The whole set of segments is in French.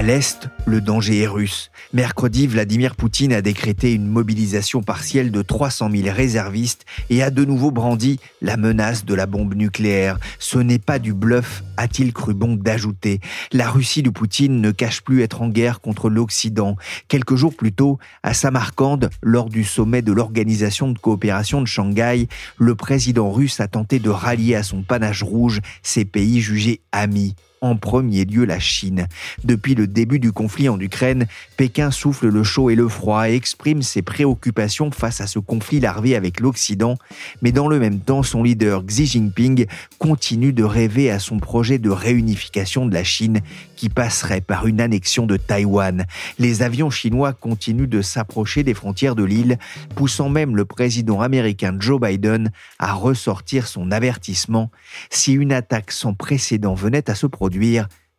À l'Est, le danger est russe. Mercredi, Vladimir Poutine a décrété une mobilisation partielle de 300 000 réservistes et a de nouveau brandi la menace de la bombe nucléaire. Ce n'est pas du bluff, a-t-il cru bon d'ajouter. La Russie de Poutine ne cache plus être en guerre contre l'Occident. Quelques jours plus tôt, à Samarcande, lors du sommet de l'Organisation de coopération de Shanghai, le président russe a tenté de rallier à son panache rouge ces pays jugés amis en premier lieu la Chine. Depuis le début du conflit en Ukraine, Pékin souffle le chaud et le froid et exprime ses préoccupations face à ce conflit larvé avec l'Occident, mais dans le même temps, son leader Xi Jinping continue de rêver à son projet de réunification de la Chine qui passerait par une annexion de Taïwan. Les avions chinois continuent de s'approcher des frontières de l'île, poussant même le président américain Joe Biden à ressortir son avertissement. Si une attaque sans précédent venait à se produire,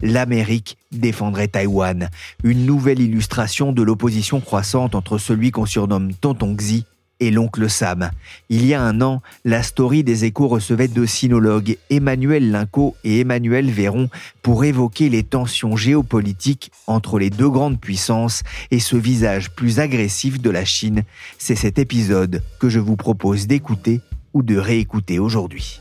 l'Amérique défendrait Taïwan. Une nouvelle illustration de l'opposition croissante entre celui qu'on surnomme Tonton Xi et l'oncle Sam. Il y a un an, la story des échos recevait deux sinologues, Emmanuel Linco et Emmanuel Véron, pour évoquer les tensions géopolitiques entre les deux grandes puissances et ce visage plus agressif de la Chine. C'est cet épisode que je vous propose d'écouter ou de réécouter aujourd'hui.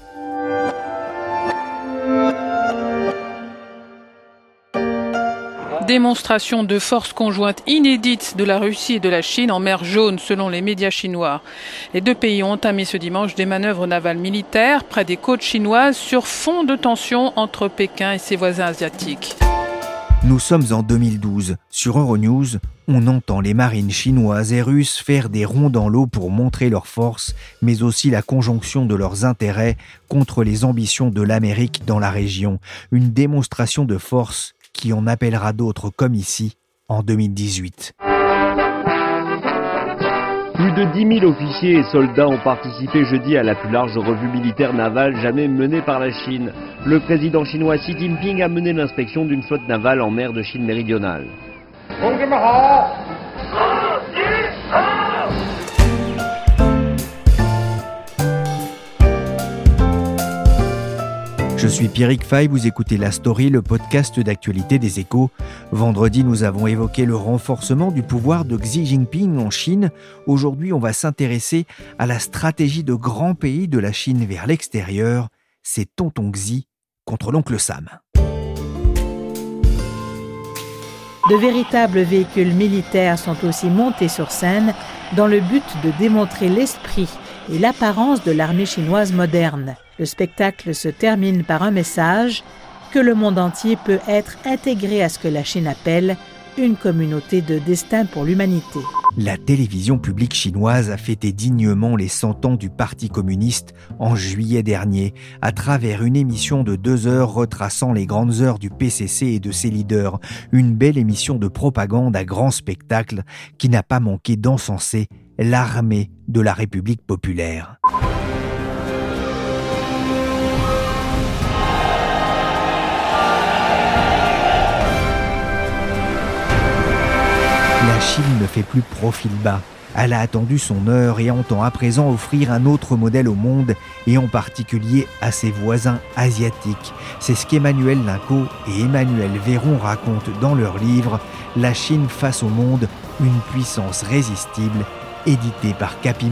Démonstration de force conjointe inédite de la Russie et de la Chine en mer Jaune, selon les médias chinois. Les deux pays ont entamé ce dimanche des manœuvres navales militaires près des côtes chinoises sur fond de tension entre Pékin et ses voisins asiatiques. Nous sommes en 2012. Sur Euronews, on entend les marines chinoises et russes faire des ronds dans l'eau pour montrer leur force, mais aussi la conjonction de leurs intérêts contre les ambitions de l'Amérique dans la région. Une démonstration de force qui en appellera d'autres comme ici en 2018. Plus de 10 000 officiers et soldats ont participé jeudi à la plus large revue militaire navale jamais menée par la Chine. Le président chinois Xi Jinping a mené l'inspection d'une flotte navale en mer de Chine méridionale. Je suis Pierrick Fay, vous écoutez La Story, le podcast d'actualité des échos. Vendredi, nous avons évoqué le renforcement du pouvoir de Xi Jinping en Chine. Aujourd'hui, on va s'intéresser à la stratégie de grands pays de la Chine vers l'extérieur. C'est Tonton Xi contre l'oncle Sam. De véritables véhicules militaires sont aussi montés sur scène dans le but de démontrer l'esprit et l'apparence de l'armée chinoise moderne. Le spectacle se termine par un message que le monde entier peut être intégré à ce que la Chine appelle une communauté de destin pour l'humanité. La télévision publique chinoise a fêté dignement les 100 ans du Parti communiste en juillet dernier, à travers une émission de deux heures retraçant les grandes heures du PCC et de ses leaders. Une belle émission de propagande à grand spectacle qui n'a pas manqué d'encenser l'armée de la République populaire. La Chine ne fait plus profil bas. Elle a attendu son heure et entend à présent offrir un autre modèle au monde et en particulier à ses voisins asiatiques. C'est ce qu'Emmanuel Linco et Emmanuel Véron racontent dans leur livre La Chine face au monde, une puissance résistible, édité par Capi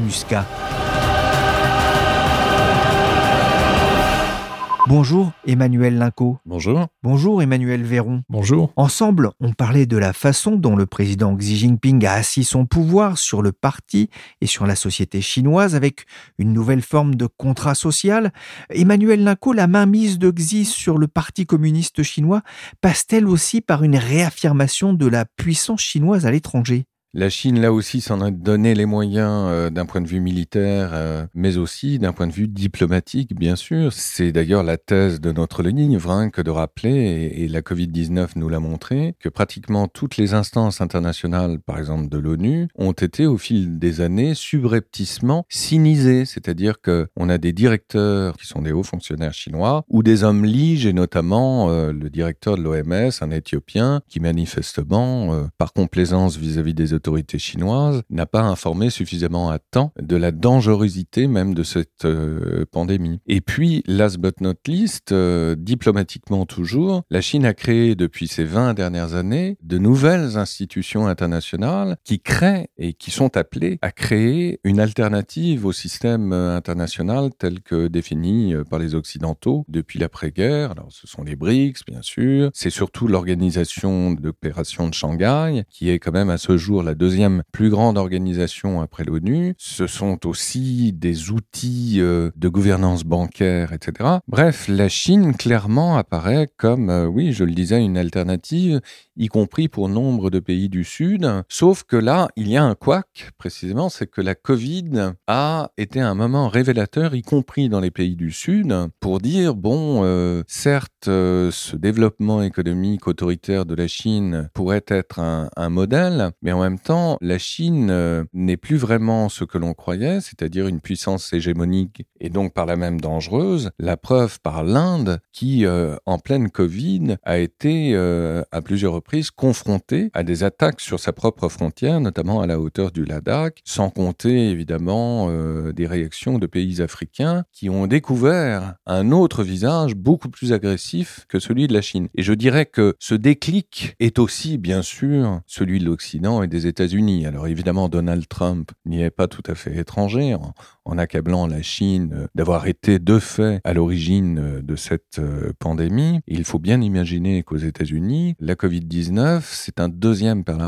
Bonjour Emmanuel Linco. Bonjour. Bonjour Emmanuel Véron. Bonjour. Ensemble, on parlait de la façon dont le président Xi Jinping a assis son pouvoir sur le parti et sur la société chinoise avec une nouvelle forme de contrat social. Emmanuel Linco, la mainmise de Xi sur le parti communiste chinois passe-t-elle aussi par une réaffirmation de la puissance chinoise à l'étranger? La Chine, là aussi, s'en a donné les moyens euh, d'un point de vue militaire, euh, mais aussi d'un point de vue diplomatique, bien sûr. C'est d'ailleurs la thèse de notre livre hein, que de rappeler, et, la Covid-19 nous l'a montré, que pratiquement toutes les instances internationales, par exemple de l'ONU, ont été au fil des années subrepticement sinisées, c'est-à-dire qu'on a des directeurs qui sont des hauts fonctionnaires chinois ou des hommes liges, et notamment euh, le directeur de l'OMS, un Éthiopien, qui manifestement, par complaisance vis-à-vis des autorités chinoises, n'a pas informé suffisamment à temps de la dangerosité même de cette euh, pandémie. Et puis, last but not least, diplomatiquement toujours, la Chine a créé depuis ces 20 dernières années de nouvelles institutions internationales qui créent et qui sont appelées à créer une alternative au système international tel que défini par les Occidentaux depuis l'après-guerre. Alors, ce sont les BRICS, bien sûr. C'est surtout l'organisation d'opération de Shanghai, qui est quand même à ce jour la deuxième plus grande organisation après l'ONU. Ce sont aussi des outils euh, de gouvernance bancaire, etc. Bref, la Chine clairement apparaît comme, euh, oui, je le disais, une alternative y compris pour nombre de pays du Sud. Sauf que là, il y a un couac, précisément, c'est que la Covid a été un moment révélateur, y compris dans les pays du Sud, pour dire, bon, euh, certes, euh, ce développement économique autoritaire de la Chine pourrait être un, modèle, mais en même temps, la Chine euh, n'est plus vraiment ce que l'on croyait, c'est-à-dire une puissance hégémonique et donc par la même dangereuse. La preuve par l'Inde, qui, en pleine Covid, a été à plusieurs reprises confrontée à des attaques sur sa propre frontière, notamment à la hauteur du Ladakh, sans compter évidemment euh, des réactions de pays africains qui ont découvert un autre visage beaucoup plus agressif que celui de la Chine. Et je dirais que ce déclic est aussi, bien sûr, celui de l'Occident et des États-Unis. Alors évidemment, Donald Trump n'y est pas tout à fait étranger en, accablant la Chine d'avoir été de fait à l'origine de cette euh, pandémie. il faut bien imaginer qu'aux États-Unis, la Covid-19 c'est un deuxième Pearl.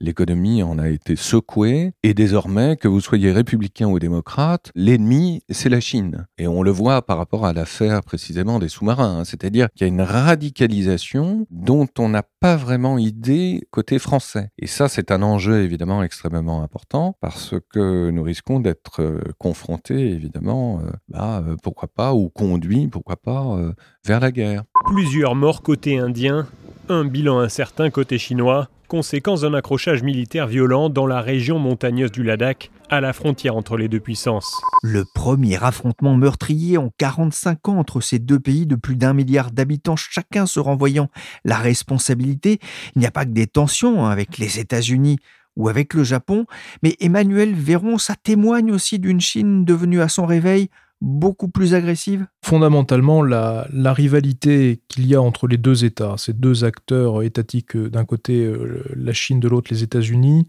L'économie en a été secouée et désormais, que vous soyez républicain ou démocrate, l'ennemi, c'est la Chine. Et on le voit par rapport à l'affaire précisément des sous-marins. Hein. C'est-à-dire qu'il y a une radicalisation dont on n'a pas vraiment idée côté français. Et ça, c'est un enjeu évidemment extrêmement important parce que nous risquons d'être euh, confrontés évidemment, euh, bah, euh, pourquoi pas, ou conduits, pourquoi pas, vers la guerre. Plusieurs morts côté indien un bilan incertain côté chinois, conséquence d'un accrochage militaire violent dans la région montagneuse du Ladakh, à la frontière entre les deux puissances. Le premier affrontement meurtrier en 45 ans entre ces deux pays de plus d'un milliard d'habitants, chacun se renvoyant la responsabilité. Il n'y a pas que des tensions avec les États-Unis ou avec le Japon, mais Emmanuel Véron, ça témoigne aussi d'une Chine devenue à son réveil beaucoup plus agressive? Fondamentalement, la, rivalité qu'il y a entre les deux États, ces deux acteurs étatiques, euh, d'un côté euh, la Chine, de l'autre les États-Unis,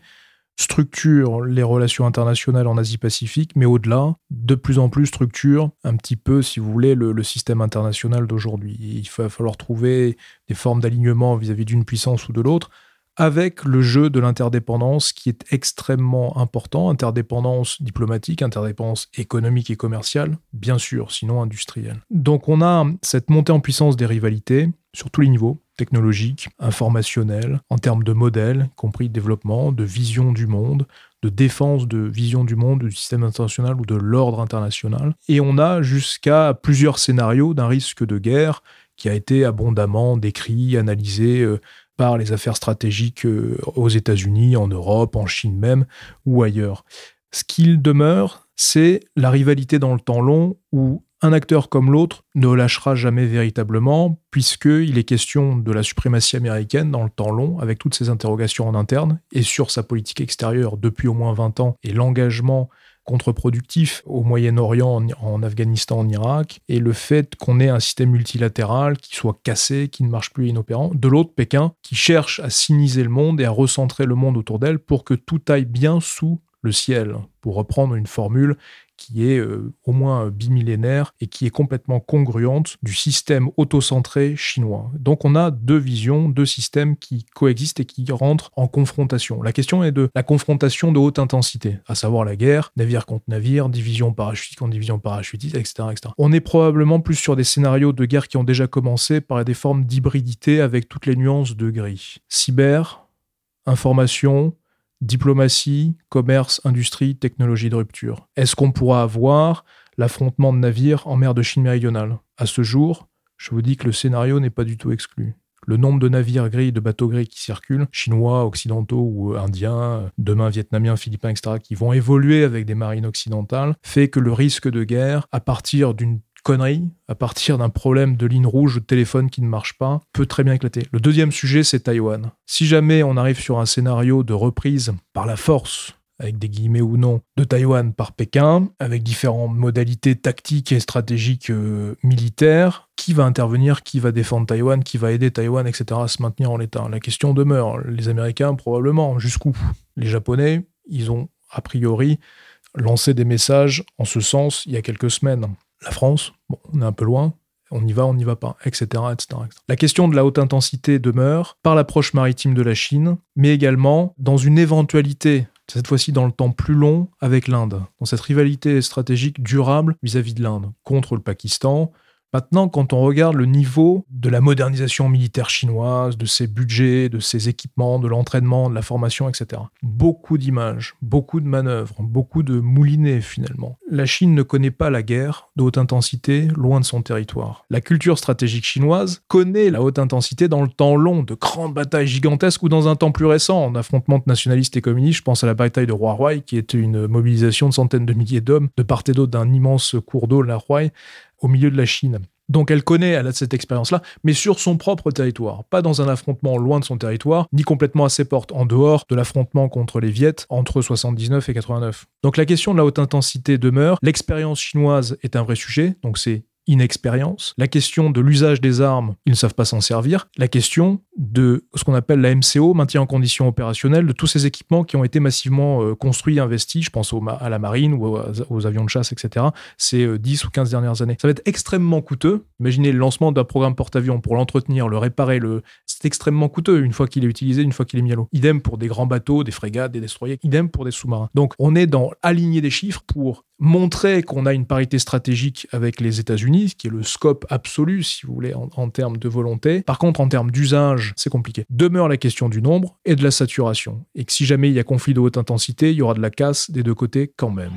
structure les relations internationales en Asie-Pacifique, mais au-delà, de plus en plus structure un petit peu, si vous voulez, le, système international d'aujourd'hui. Il va falloir trouver des formes d'alignement vis-à-vis d'une puissance ou de l'autre avec le jeu de l'interdépendance qui est extrêmement important, interdépendance diplomatique, interdépendance économique et commerciale, bien sûr, sinon industrielle. Donc on a cette montée en puissance des rivalités sur tous les niveaux, technologiques, informationnels, en termes de modèles, compris de développement, de vision du monde, de défense de vision du monde, du système international ou de l'ordre international. Et on a jusqu'à plusieurs scénarios d'un risque de guerre qui a été abondamment décrit, analysé euh, par les affaires stratégiques euh, aux États-Unis, en Europe, en Chine même, ou ailleurs. Ce qu'il demeure, c'est la rivalité dans le temps long où un acteur comme l'autre ne lâchera jamais véritablement, puisqu'il est question de la suprématie américaine dans le temps long, avec toutes ces interrogations en interne, et sur sa politique extérieure depuis au moins 20 ans, et l'engagement contre-productif au Moyen-Orient, en, Afghanistan, en Irak, et le fait qu'on ait un système multilatéral qui soit cassé, qui ne marche plus inopérant. De l'autre, Pékin, qui cherche à siniser le monde et à recentrer le monde autour d'elle pour que tout aille bien sous le ciel, pour reprendre une formule qui est euh, au moins bimillénaire et qui est complètement congruente du système autocentré chinois. Donc on a deux visions, deux systèmes qui coexistent et qui rentrent en confrontation. La question est de la confrontation de haute intensité, à savoir la guerre, navire contre navire, division parachutique contre division parachutiste, etc., etc. On est probablement plus sur des scénarios de guerre qui ont déjà commencé par des formes d'hybridité avec toutes les nuances de gris. Cyber, information, Diplomatie, commerce, industrie, technologie de rupture. Est-ce qu'on pourra avoir l'affrontement de navires en mer de Chine méridionale? À ce jour, je vous dis que le scénario n'est pas du tout exclu. Le nombre de navires gris, de bateaux gris qui circulent, chinois, occidentaux ou indiens, demain vietnamiens, philippins, etc., qui vont évoluer avec des marines occidentales, fait que le risque de guerre, à partir d'une connerie, à partir d'un problème de ligne rouge ou de téléphone qui ne marche pas, peut très bien éclater. Le deuxième sujet, c'est Taïwan. Si jamais on arrive sur un scénario de reprise par la force avec des guillemets ou non, de Taïwan par Pékin, avec différentes modalités tactiques et stratégiques euh, militaires. Qui va intervenir, qui va défendre Taïwan, qui va aider Taïwan, etc. à se maintenir en l'état? La question demeure. Les Américains, probablement. Jusqu'où? Les Japonais, ils ont a priori lancé des messages en ce sens il y a quelques semaines. La France, bon, on est un peu loin, on y va, on n'y va pas, etc., etc., La question de la haute intensité demeure par l'approche maritime de la Chine, mais également dans une éventualité, cette fois-ci dans le temps plus long, avec l'Inde, dans cette rivalité stratégique durable vis-à-vis -vis de l'Inde, contre le Pakistan, Maintenant, quand on regarde le niveau de la modernisation militaire chinoise, de ses budgets, de ses équipements, de l'entraînement, de la formation, etc., beaucoup d'images, beaucoup de manœuvres, beaucoup de moulinets finalement. La Chine ne connaît pas la guerre de haute intensité loin de son territoire. La culture stratégique chinoise connaît la haute intensité dans le temps long, de grandes batailles gigantesques ou dans un temps plus récent, en affrontement nationalistes et communistes. Je pense à la bataille de Huai, qui était une mobilisation de centaines de milliers d'hommes de part et d'autre d'un immense cours d'eau, la Huai, au milieu de la Chine. Donc elle connaît, elle a cette expérience-là, mais sur son propre territoire, pas dans un affrontement loin de son territoire, ni complètement à ses portes, en dehors de l'affrontement contre les Viettes entre 79 et 89. Donc la question de la haute intensité demeure, l'expérience chinoise est un vrai sujet, donc c'est inexpérience, la question de l'usage des armes, ils ne savent pas s'en servir, la question de ce qu'on appelle la MCO, maintien en condition opérationnelle, de tous ces équipements qui ont été massivement euh, construits, investis, je pense à la marine ou aux, avions de chasse, etc., ces 10 euh, ou 15 dernières années. Ça va être extrêmement coûteux. Imaginez le lancement d'un programme porte-avions pour l'entretenir, le réparer, le... c'est extrêmement coûteux une fois qu'il est utilisé, une fois qu'il est mis à l'eau. Idem pour des grands bateaux, des frégates, des destroyers, idem pour des sous-marins. Donc on est dans aligner des chiffres pour montrer qu'on a une parité stratégique avec les États-Unis, ce qui est le scope absolu, si vous voulez, en, termes de volonté. Par contre, en termes d'usage, c'est compliqué. Demeure la question du nombre et de la saturation. Et que si jamais il y a conflit de haute intensité, il y aura de la casse des deux côtés quand même.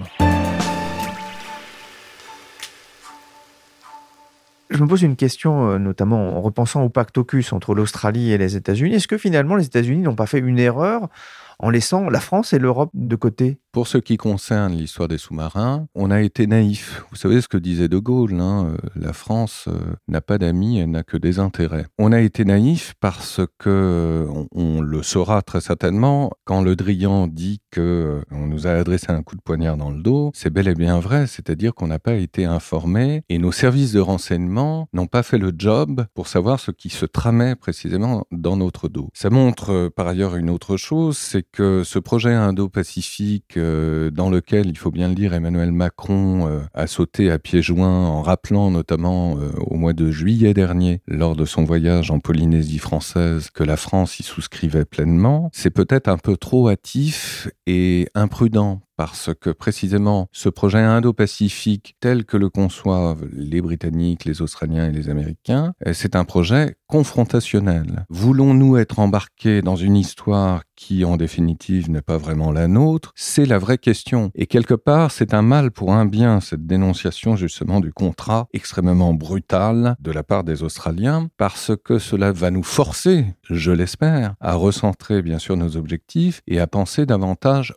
Je me pose une question, euh, notamment en repensant au pacte AUKUS entre l'Australie et les États-Unis. Est-ce que finalement les États-Unis n'ont pas fait une erreur en laissant la France et l'Europe de côté Pour ce qui concerne l'histoire des sous-marins, on a été naïf. Vous savez ce que disait De Gaulle, hein, euh, la France euh, n'a pas d'amis, elle n'a que des intérêts. On a été naïf parce que, on, le saura très certainement, quand Le Drian dit que euh, on nous a adressé un coup de poignard dans le dos, c'est bel et bien vrai, c'est-à-dire qu'on n'a pas été informé et nos services de renseignement n'ont pas fait le job pour savoir ce qui se tramait précisément dans notre dos. Ça montre par ailleurs une autre chose, c'est que ce projet indo-pacifique, euh, dans lequel, il faut bien le dire, Emmanuel Macron euh, a sauté à pieds joints en rappelant notamment euh, au mois de juillet dernier, lors de son voyage en Polynésie française, que la France y souscrivait pleinement, c'est peut-être un peu trop hâtif et imprudent parce que précisément ce projet indo-pacifique tel que le conçoivent les Britanniques, les Australiens et les Américains, euh, c'est un projet confrontationnel. Voulons-nous être embarqués dans une histoire qui en définitive n'est pas vraiment la nôtre? C'est la vraie question. Et quelque part, c'est un mal pour un bien, cette dénonciation justement du contrat extrêmement brutal de la part des Australiens, parce que cela va nous forcer, je l'espère, à recentrer bien sûr nos objectifs et à penser davantage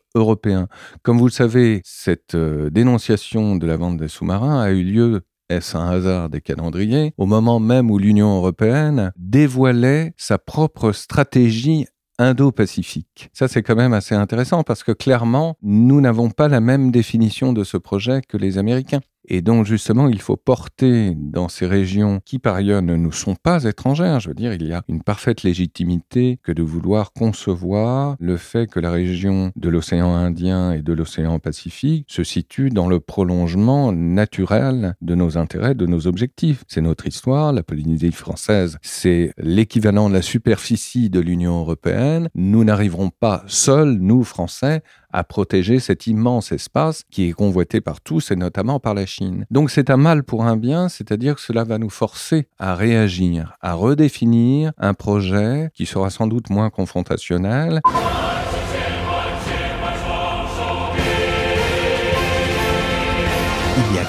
Comme vous le savez, cette euh, dénonciation de la vente des sous-marins a eu lieu est-ce un hasard des calendriers Au moment même où l'Union européenne dévoilait sa propre stratégie Indo-Pacifique. Ça, c'est quand même assez intéressant parce que clairement, nous n'avons pas la même définition de ce projet que les Américains. Et donc justement, il faut porter dans ces régions qui par ailleurs ne nous sont pas étrangères, je veux dire, il y a une parfaite légitimité que de vouloir concevoir le fait que la région de l'océan Indien et de l'océan Pacifique se situe dans le prolongement naturel de nos intérêts, de nos objectifs. C'est notre histoire, la Polynésie française, c'est l'équivalent de la superficie de l'Union européenne. Nous n'arriverons pas seuls, nous Français, à protéger cet immense espace qui est convoité par tous et notamment par la Chine. Donc c'est un mal pour un bien, c'est-à-dire que cela va nous forcer à réagir, à redéfinir un projet qui sera sans doute moins confrontationnel.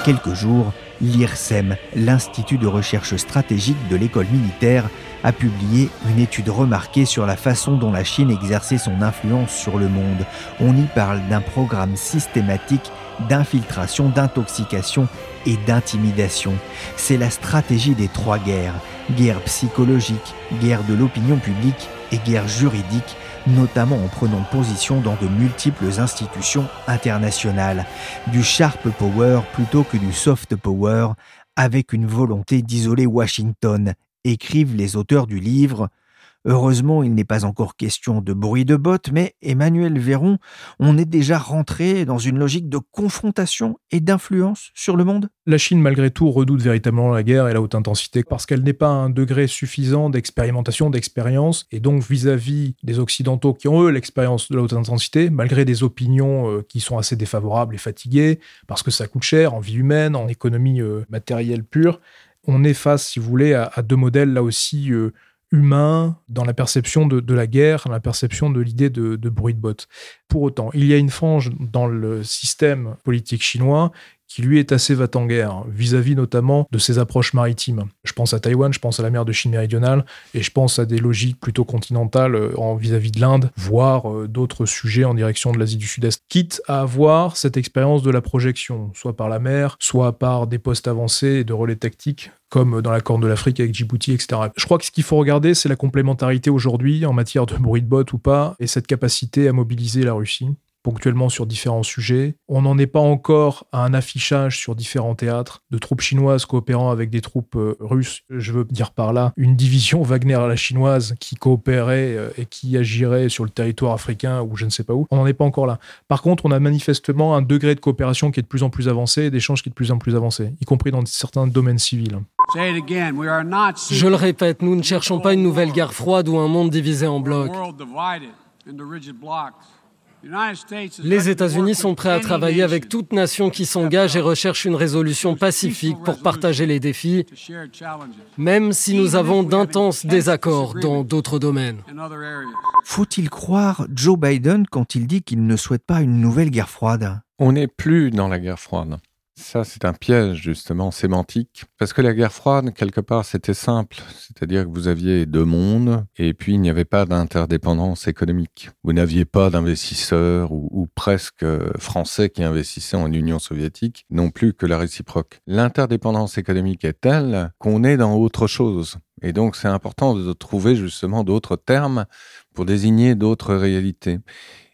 Quelques jours, l'IRSEM, l'Institut de recherche stratégique de l'école militaire, a publié une étude remarquée sur la façon dont la Chine exerçait son influence sur le monde. On y parle d'un programme systématique d'infiltration, d'intoxication et d'intimidation. C'est la stratégie des trois guerres, guerre psychologique, guerre de l'opinion publique et guerre juridique, notamment en prenant position dans de multiples institutions internationales, du sharp power plutôt que du soft power, avec une volonté d'isoler Washington, écrivent les auteurs du livre Heureusement, il n'est pas encore question de bruit de bottes, mais Emmanuel Véron, on est déjà rentré dans une logique de confrontation et d'influence sur le monde? La Chine, malgré tout, redoute véritablement la guerre et la haute intensité parce qu'elle n'est pas à un degré suffisant d'expérimentation, d'expérience, et donc vis-à-vis des Occidentaux qui ont eux l'expérience de la haute intensité, malgré des opinions euh, qui sont assez défavorables et fatiguées, parce que ça coûte cher en vie humaine, en économie euh, matérielle pure, on est face, si vous voulez, à, deux modèles là aussi euh, humain dans la perception de, la guerre, dans la perception de l'idée de, de bruit de botte. Pour autant, il y a une frange dans le système politique chinois qui lui est assez va-t-en-guerre vis-à-vis notamment de ses approches maritimes. Je pense à Taïwan, je pense à la mer de Chine méridionale et je pense à des logiques plutôt continentales euh, en vis-à-vis de l'Inde, voire euh, d'autres sujets en direction de l'Asie du Sud-Est, quitte à avoir cette expérience de la projection, soit par la mer, soit par des postes avancés et de relais tactiques comme dans la Corne de l'Afrique avec Djibouti, etc. Je crois que ce qu'il faut regarder, c'est la complémentarité aujourd'hui en matière de bruit de botte ou pas, et cette capacité à mobiliser la Russie ponctuellement sur différents sujets. On n'en est pas encore à un affichage sur différents théâtres de troupes chinoises coopérant avec des troupes euh, russes. Je veux dire par là une division Wagner à la chinoise qui coopérait euh, et qui agirait sur le territoire africain ou je ne sais pas où. On n'en est pas encore là. Par contre, on a manifestement un degré de coopération qui est de plus en plus avancé et d'échange qui est de plus en plus avancé, y compris dans certains domaines civils. Je le répète, nous ne cherchons pas une nouvelle guerre froide ou un monde divisé en blocs. Les États-Unis sont prêts à travailler avec toute nation qui s'engage et recherche une résolution pacifique pour partager les défis, même si nous avons d'intenses désaccords dans d'autres domaines. Faut-il croire Joe Biden quand il dit qu'il ne souhaite pas une nouvelle guerre froide? On n'est plus dans la guerre froide. Ça, c'est un piège, justement, sémantique. Parce que la guerre froide, quelque part, c'était simple. C'est-à-dire que vous aviez deux mondes, et puis il n'y avait pas d'interdépendance économique. Vous n'aviez pas d'investisseurs, ou, presque euh, français qui investissaient en Union soviétique, non plus que la réciproque. L'interdépendance économique est telle qu'on est dans autre chose. Et donc, c'est important de trouver justement d'autres termes pour désigner d'autres réalités.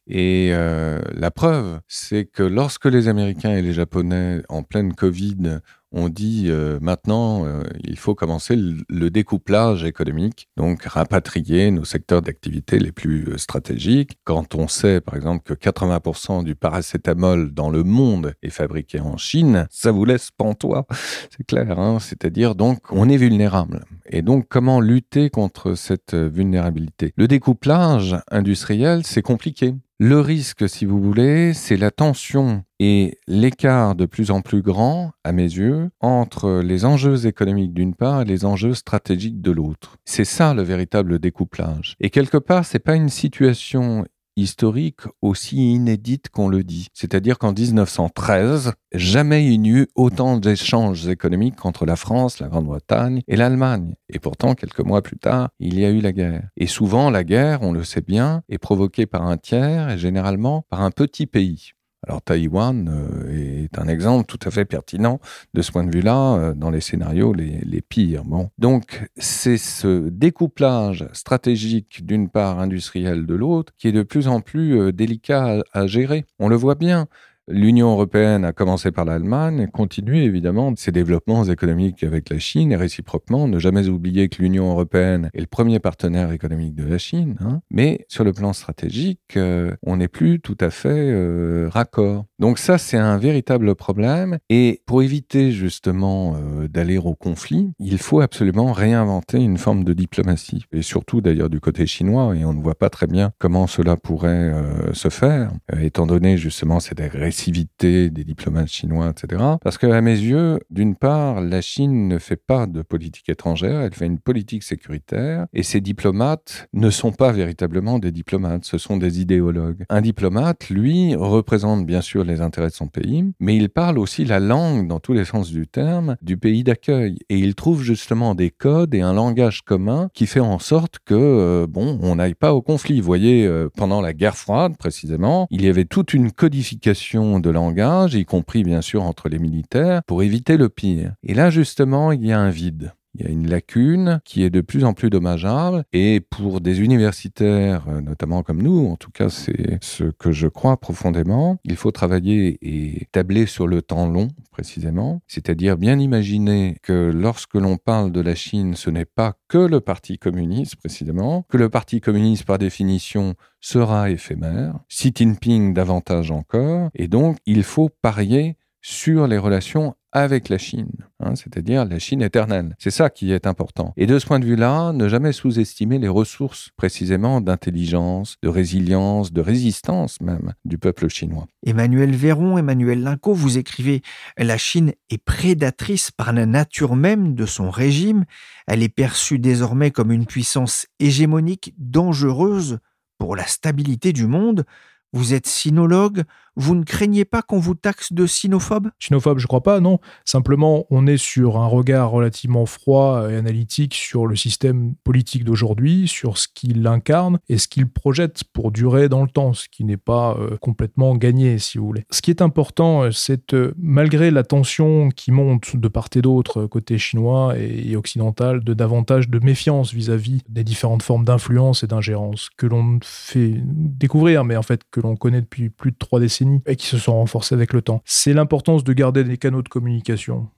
Et euh, la preuve, c'est que lorsque les Américains et les Japonais, en pleine Covid, ont dit euh, maintenant, euh, il faut commencer le, découplage économique, donc rapatrier nos secteurs d'activité les plus stratégiques. Quand on sait, par exemple, que 80% du paracétamol dans le monde est fabriqué en Chine, ça vous laisse pantois, c'est clair. Hein C'est-à-dire, donc, on est vulnérable. Et donc, comment lutter contre cette vulnérabilité? Le découplage industriel, c'est compliqué. Le risque, si vous voulez, c'est la tension et l'écart de plus en plus grand, à mes yeux, entre les enjeux économiques d'une part et les enjeux stratégiques de l'autre. C'est ça le véritable découplage. Et quelque part, c'est pas une situation historique aussi inédite qu'on le dit. C'est-à-dire qu'en 1913, jamais il n'y eut autant d'échanges économiques entre la France, la Grande-Bretagne et l'Allemagne. Et pourtant, quelques mois plus tard, il y a eu la guerre. Et souvent, la guerre, on le sait bien, est provoquée par un tiers et généralement par un petit pays. Alors Taïwan euh, est un exemple tout à fait pertinent de ce point de vue-là euh, dans les scénarios les, pires. Bon. Donc c'est ce découplage stratégique d'une part industrielle de l'autre qui est de plus en plus euh, délicat à gérer. On le voit bien. L'Union européenne a commencé par l'Allemagne continue évidemment ses développements économiques avec la Chine et réciproquement. Ne jamais oublier que l'Union européenne est le premier partenaire économique de la Chine. Hein. Mais sur le plan stratégique, euh, on n'est plus tout à fait euh, raccord. Donc ça, c'est un véritable problème. Et pour éviter justement euh, d'aller au conflit, il faut absolument réinventer une forme de diplomatie. Et surtout d'ailleurs du côté chinois. Et on ne voit pas très bien comment cela pourrait se faire, étant donné justement cette agression l'agressivité des diplomates chinois, etc. Parce qu'à mes yeux, d'une part, la Chine ne fait pas de politique étrangère, elle fait une politique sécuritaire, et ces diplomates ne sont pas véritablement des diplomates, ce sont des idéologues. Un diplomate, lui, représente bien sûr les intérêts de son pays, mais il parle aussi la langue, dans tous les sens du terme, du pays d'accueil, et il trouve justement des codes et un langage commun qui fait en sorte que, euh, bon, on n'aille pas au conflit. Vous voyez, euh, pendant la guerre froide, précisément, il y avait toute une codification de langage, y compris bien sûr entre les militaires, pour éviter le pire. Et là, justement, il y a un vide. Il y a une lacune qui est de plus en plus dommageable. Et pour des universitaires, euh, notamment comme nous, en tout cas c'est ce que je crois profondément, il faut travailler et tabler sur le temps long précisément, c'est-à-dire bien imaginer que lorsque l'on parle de la Chine, ce n'est pas que le Parti communiste précisément, que le Parti communiste par définition sera éphémère, Xi Jinping davantage encore, et donc il faut parier sur les relations avec la Chine, hein, c'est-à-dire la Chine éternelle. C'est ça qui est important. Et de ce point de vue-là, ne jamais sous-estimer les ressources précisément d'intelligence, de résilience, de résistance même du peuple chinois. Emmanuel Véron, Emmanuel Linco, vous écrivez La Chine est prédatrice par la nature même de son régime. Elle est perçue désormais comme une puissance hégémonique dangereuse pour la stabilité du monde. Vous êtes sinologue, vous ne craignez pas qu'on vous taxe de sinophobe? Sinophobe, je crois pas, non. Simplement, on est sur un regard relativement froid et analytique sur le système politique d'aujourd'hui, sur ce qu'il incarne et ce qu'il projette pour durer dans le temps, ce qui n'est pas euh, complètement gagné, si vous voulez. Ce qui est important, euh, c'est euh, malgré la tension qui monte de part et d'autre, côté chinois et, occidental, de davantage de méfiance vis-à-vis des différentes formes d'influence et d'ingérence que l'on fait découvrir, mais en fait que l'on connaît depuis plus de trois décennies et qui se sont renforcés avec le temps. C'est l'importance de garder des canaux de communication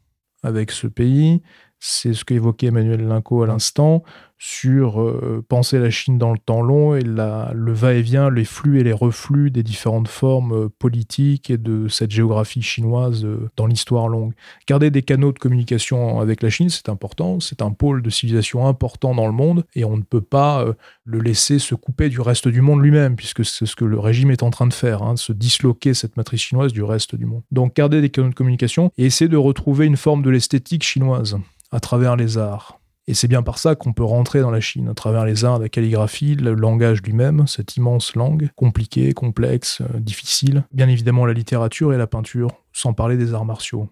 avec ce pays. C'est ce qu'évoquait Emmanuel Linco à l'instant sur euh, penser la Chine dans le temps long et le va-et-vient, les flux et les reflux des différentes formes euh, politiques et de cette géographie chinoise euh, dans l'histoire longue. Garder des canaux de communication avec la Chine, c'est important, c'est un pôle de civilisation important dans le monde et on ne peut pas le laisser se couper du reste du monde lui-même, puisque c'est ce que le régime est en train de faire, hein, de se disloquer cette matrice chinoise du reste du monde. Donc garder des canaux de communication et essayer de retrouver une forme de l'esthétique chinoise à travers les arts et c'est bien par ça qu'on peut rentrer dans la Chine, à travers les arts, la calligraphie, le langage lui-même, cette immense langue, compliquée, complexe, euh, difficile. Bien évidemment la littérature et la peinture, sans parler des arts martiaux.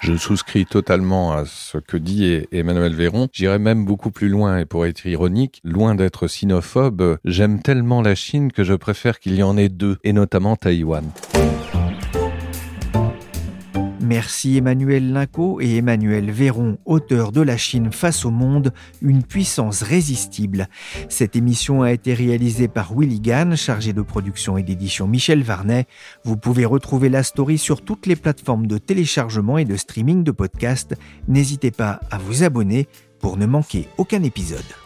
Je souscris totalement à ce que dit Emmanuel Véron. J'irais même beaucoup plus loin et pour être ironique, loin d'être sinophobe, j'aime tellement la Chine que je préfère qu'il y en ait deux, et notamment Taïwan. Merci Emmanuel Linco et Emmanuel Véron, auteurs de La Chine face au monde, une puissance résistible. Cette émission a été réalisée par Willy Gann, chargé de production et d'édition Michel Varnet. Vous pouvez retrouver la story sur toutes les plateformes de téléchargement et de streaming de podcasts. N'hésitez pas à vous abonner pour ne manquer aucun épisode.